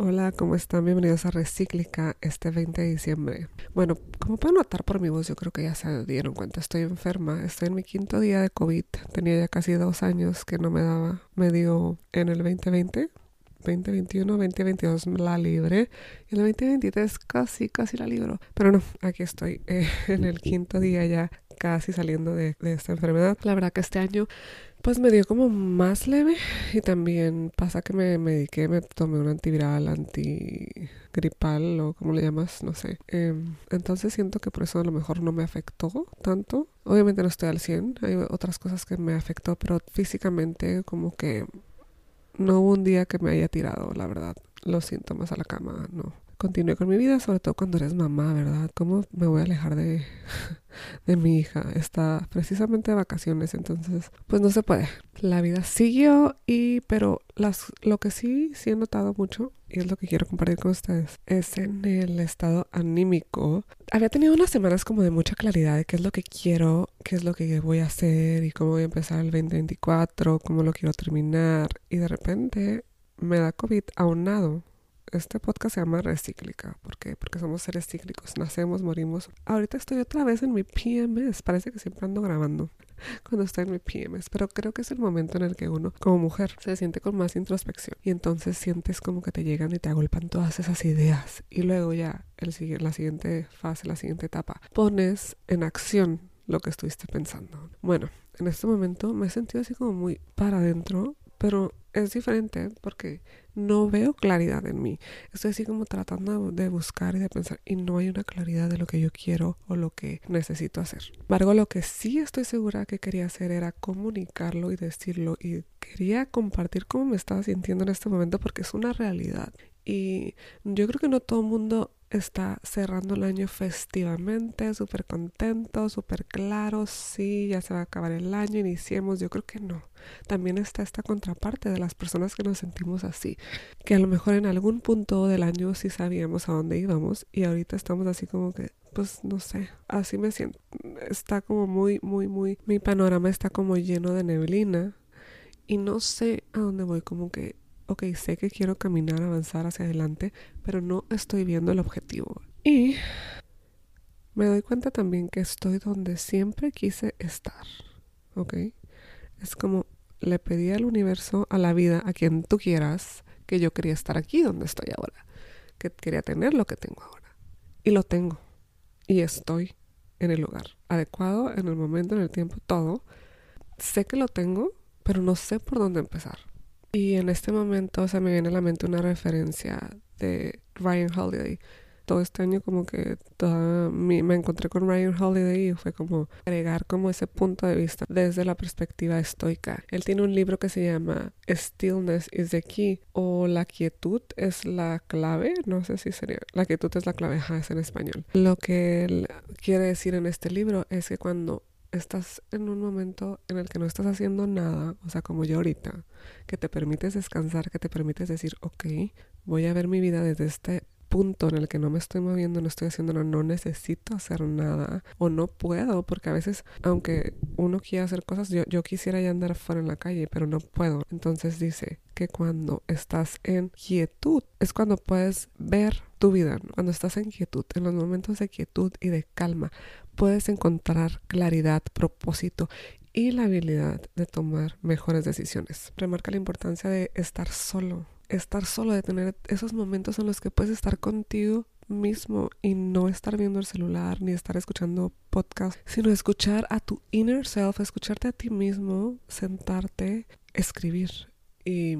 Hola, ¿cómo están? Bienvenidos a Recíclica este 20 de diciembre. Bueno, como pueden notar por mi voz, yo creo que ya se dieron cuenta, estoy enferma, estoy en mi quinto día de COVID, tenía ya casi dos años que no me daba, me dio en el 2020, 2021, 2022 la libre y el 2023 casi, casi la libro. Pero no, aquí estoy eh, en el quinto día ya casi saliendo de, de esta enfermedad. La verdad que este año pues me dio como más leve y también pasa que me mediqué, me tomé un antiviral, antigripal o como le llamas, no sé. Em, entonces siento que por eso a lo mejor no me afectó tanto. Obviamente no estoy al 100, hay otras cosas que me afectó, pero físicamente como que no hubo un día que me haya tirado, la verdad, los síntomas a la cama, no continué con mi vida, sobre todo cuando eres mamá, ¿verdad? ¿Cómo me voy a alejar de, de mi hija? Está precisamente de vacaciones, entonces, pues no se puede. La vida siguió y, pero las, lo que sí, sí he notado mucho, y es lo que quiero compartir con ustedes, es en el estado anímico. Había tenido unas semanas como de mucha claridad de qué es lo que quiero, qué es lo que voy a hacer y cómo voy a empezar el 2024, cómo lo quiero terminar, y de repente me da COVID aunado este podcast se llama Recíclica. ¿Por qué? Porque somos seres cíclicos. Nacemos, morimos. Ahorita estoy otra vez en mi PMS. Parece que siempre ando grabando cuando estoy en mi PMS. Pero creo que es el momento en el que uno, como mujer, se siente con más introspección. Y entonces sientes como que te llegan y te agolpan todas esas ideas. Y luego ya, el, la siguiente fase, la siguiente etapa, pones en acción lo que estuviste pensando. Bueno, en este momento me he sentido así como muy para adentro pero es diferente porque no veo claridad en mí. Estoy así como tratando de buscar y de pensar y no hay una claridad de lo que yo quiero o lo que necesito hacer. Sin lo que sí estoy segura que quería hacer era comunicarlo y decirlo y quería compartir cómo me estaba sintiendo en este momento porque es una realidad. Y yo creo que no todo el mundo está cerrando el año festivamente, súper contento, súper claro, sí, ya se va a acabar el año, iniciemos, yo creo que no. También está esta contraparte de las personas que nos sentimos así, que a lo mejor en algún punto del año sí sabíamos a dónde íbamos y ahorita estamos así como que, pues no sé, así me siento. Está como muy, muy, muy, mi panorama está como lleno de neblina y no sé a dónde voy, como que ok, sé que quiero caminar, avanzar hacia adelante, pero no estoy viendo el objetivo. Y me doy cuenta también que estoy donde siempre quise estar, ¿ok? Es como le pedí al universo, a la vida, a quien tú quieras, que yo quería estar aquí donde estoy ahora, que quería tener lo que tengo ahora. Y lo tengo. Y estoy en el lugar adecuado, en el momento, en el tiempo, todo. Sé que lo tengo, pero no sé por dónde empezar. Y en este momento, o sea, me viene a la mente una referencia de Ryan Holiday. Todo este año como que toda me encontré con Ryan Holiday y fue como agregar como ese punto de vista desde la perspectiva estoica. Él tiene un libro que se llama Stillness is the Key o La quietud es la clave, no sé si sería, la quietud es la clave, ajá, es en español. Lo que él quiere decir en este libro es que cuando estás en un momento en el que no estás haciendo nada, o sea, como yo ahorita, que te permites descansar, que te permites decir, ok, voy a ver mi vida desde este punto en el que no me estoy moviendo, no estoy haciendo nada, no necesito hacer nada o no puedo, porque a veces, aunque uno quiera hacer cosas, yo, yo quisiera ya andar fuera en la calle, pero no puedo. Entonces dice que cuando estás en quietud es cuando puedes ver tu vida, cuando estás en quietud, en los momentos de quietud y de calma, puedes encontrar claridad, propósito y la habilidad de tomar mejores decisiones. Remarca la importancia de estar solo, estar solo, de tener esos momentos en los que puedes estar contigo mismo y no estar viendo el celular ni estar escuchando podcast, sino escuchar a tu inner self, escucharte a ti mismo, sentarte, escribir y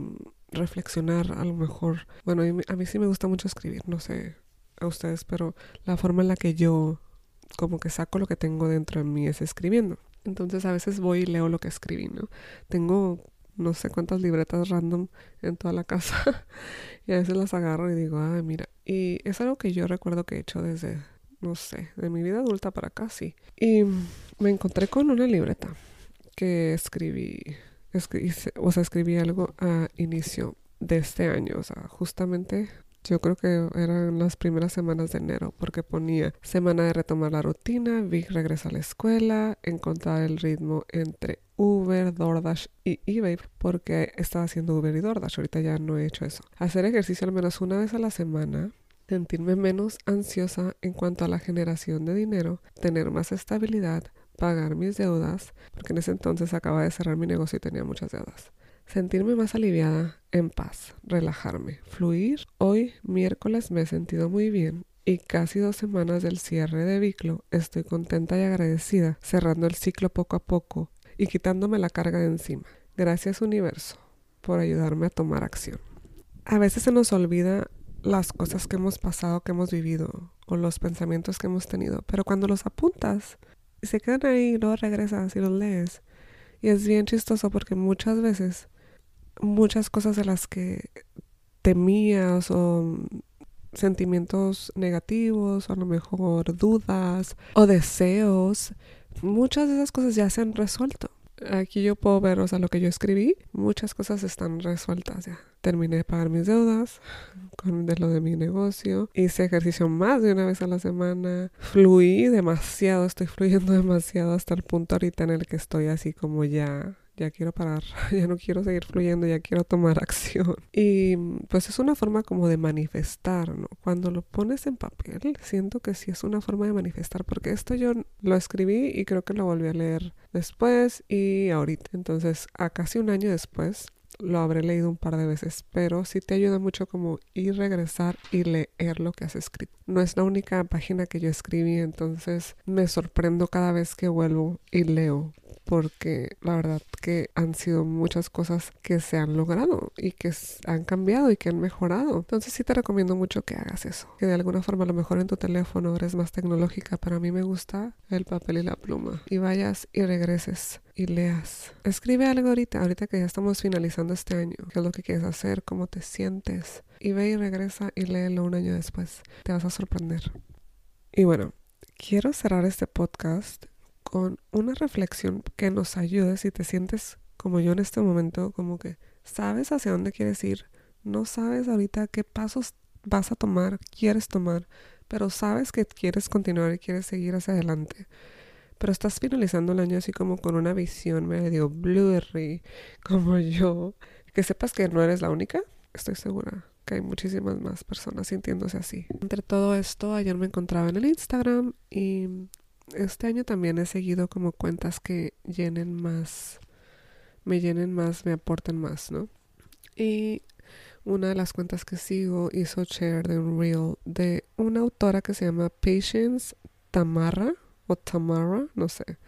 reflexionar a lo mejor. Bueno, a mí sí me gusta mucho escribir, no sé a ustedes, pero la forma en la que yo como que saco lo que tengo dentro de mí es escribiendo. Entonces a veces voy y leo lo que escribí, ¿no? Tengo no sé cuántas libretas random en toda la casa y a veces las agarro y digo, ay, mira. Y es algo que yo recuerdo que he hecho desde, no sé, de mi vida adulta para acá, sí. Y me encontré con una libreta que escribí, o sea, escribí algo a inicio de este año, o sea, justamente yo creo que eran las primeras semanas de enero, porque ponía semana de retomar la rutina, Vic regresa a la escuela, encontrar el ritmo entre Uber, DoorDash y eBay porque estaba haciendo Uber y DoorDash. Ahorita ya no he hecho eso. Hacer ejercicio al menos una vez a la semana sentirme menos ansiosa en cuanto a la generación de dinero, tener más estabilidad, pagar mis deudas, porque en ese entonces acaba de cerrar mi negocio y tenía muchas deudas. Sentirme más aliviada, en paz, relajarme, fluir. Hoy, miércoles, me he sentido muy bien y casi dos semanas del cierre de Biclo estoy contenta y agradecida, cerrando el ciclo poco a poco y quitándome la carga de encima. Gracias universo por ayudarme a tomar acción. A veces se nos olvida las cosas que hemos pasado, que hemos vivido o los pensamientos que hemos tenido, pero cuando los apuntas y se quedan ahí y luego regresas y los lees y es bien chistoso porque muchas veces muchas cosas de las que temías o sentimientos negativos o a lo mejor dudas o deseos, muchas de esas cosas ya se han resuelto. Aquí yo puedo ver, o sea, lo que yo escribí, muchas cosas están resueltas ya. Terminé de pagar mis deudas con de lo de mi negocio. Hice ejercicio más de una vez a la semana. Fluí demasiado, estoy fluyendo demasiado hasta el punto ahorita en el que estoy así como ya ya quiero parar, ya no quiero seguir fluyendo, ya quiero tomar acción. Y pues es una forma como de manifestar, ¿no? Cuando lo pones en papel, siento que sí es una forma de manifestar, porque esto yo lo escribí y creo que lo volví a leer después y ahorita. Entonces, a casi un año después, lo habré leído un par de veces, pero sí te ayuda mucho como ir, regresar y leer lo que has escrito. No es la única página que yo escribí, entonces me sorprendo cada vez que vuelvo y leo porque la verdad que han sido muchas cosas que se han logrado y que han cambiado y que han mejorado. Entonces sí te recomiendo mucho que hagas eso, que de alguna forma a lo mejor en tu teléfono eres más tecnológica, para mí me gusta el papel y la pluma y vayas y regreses y leas. Escribe algo ahorita, ahorita que ya estamos finalizando este año, qué es lo que quieres hacer, cómo te sientes y ve y regresa y léelo un año después. Te vas a sorprender. Y bueno, quiero cerrar este podcast con una reflexión que nos ayude si te sientes como yo en este momento, como que sabes hacia dónde quieres ir, no sabes ahorita qué pasos vas a tomar, quieres tomar, pero sabes que quieres continuar y quieres seguir hacia adelante. Pero estás finalizando el año así como con una visión medio blurry, como yo. Que sepas que no eres la única, estoy segura que hay muchísimas más personas sintiéndose así. Entre todo esto, ayer me encontraba en el Instagram y este año también he seguido como cuentas que llenen más, me llenen más, me aporten más, ¿no? Y una de las cuentas que sigo hizo share de un reel de una autora que se llama Patience Tamara o Tamara, no sé.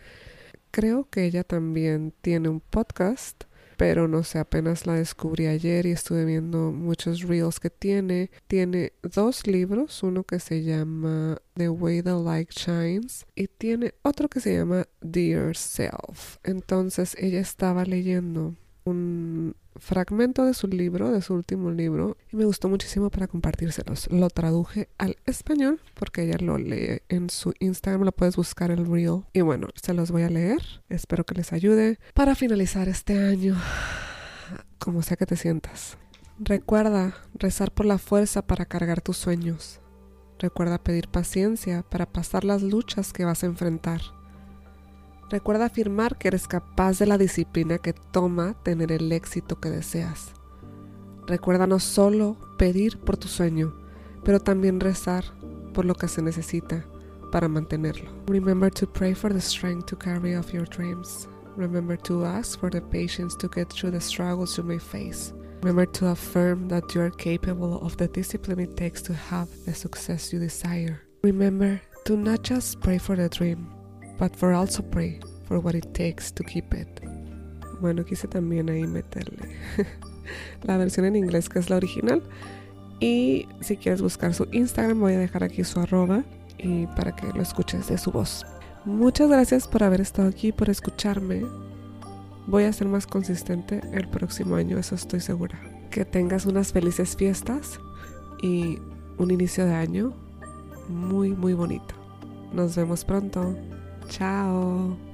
Creo que ella también tiene un podcast pero no sé, apenas la descubrí ayer y estuve viendo muchos reels que tiene. Tiene dos libros, uno que se llama The Way the Light Shines y tiene otro que se llama Dear Self. Entonces ella estaba leyendo un fragmento de su libro, de su último libro, y me gustó muchísimo para compartírselos. Lo traduje al español porque ella lo lee en su Instagram, lo puedes buscar el reel. Y bueno, se los voy a leer, espero que les ayude para finalizar este año, como sea que te sientas. Recuerda rezar por la fuerza para cargar tus sueños. Recuerda pedir paciencia para pasar las luchas que vas a enfrentar. Recuerda afirmar que eres capaz de la disciplina que toma tener el éxito que deseas. Recuerda no solo pedir por tu sueño, pero también rezar por lo que se necesita para mantenerlo. Remember to pray for the strength to carry out your dreams. Remember to ask for the patience to get through the struggles you may face. Remember to affirm that you are capable of the discipline it takes to have the success you desire. Remember to not just pray for the dream, but for also pray for what it takes to keep it. Bueno, quise también ahí meterle la versión en inglés que es la original. Y si quieres buscar su Instagram, voy a dejar aquí su arroba y para que lo escuches de su voz. Muchas gracias por haber estado aquí, por escucharme. Voy a ser más consistente el próximo año, eso estoy segura. Que tengas unas felices fiestas y un inicio de año muy, muy bonito. Nos vemos pronto. Ciao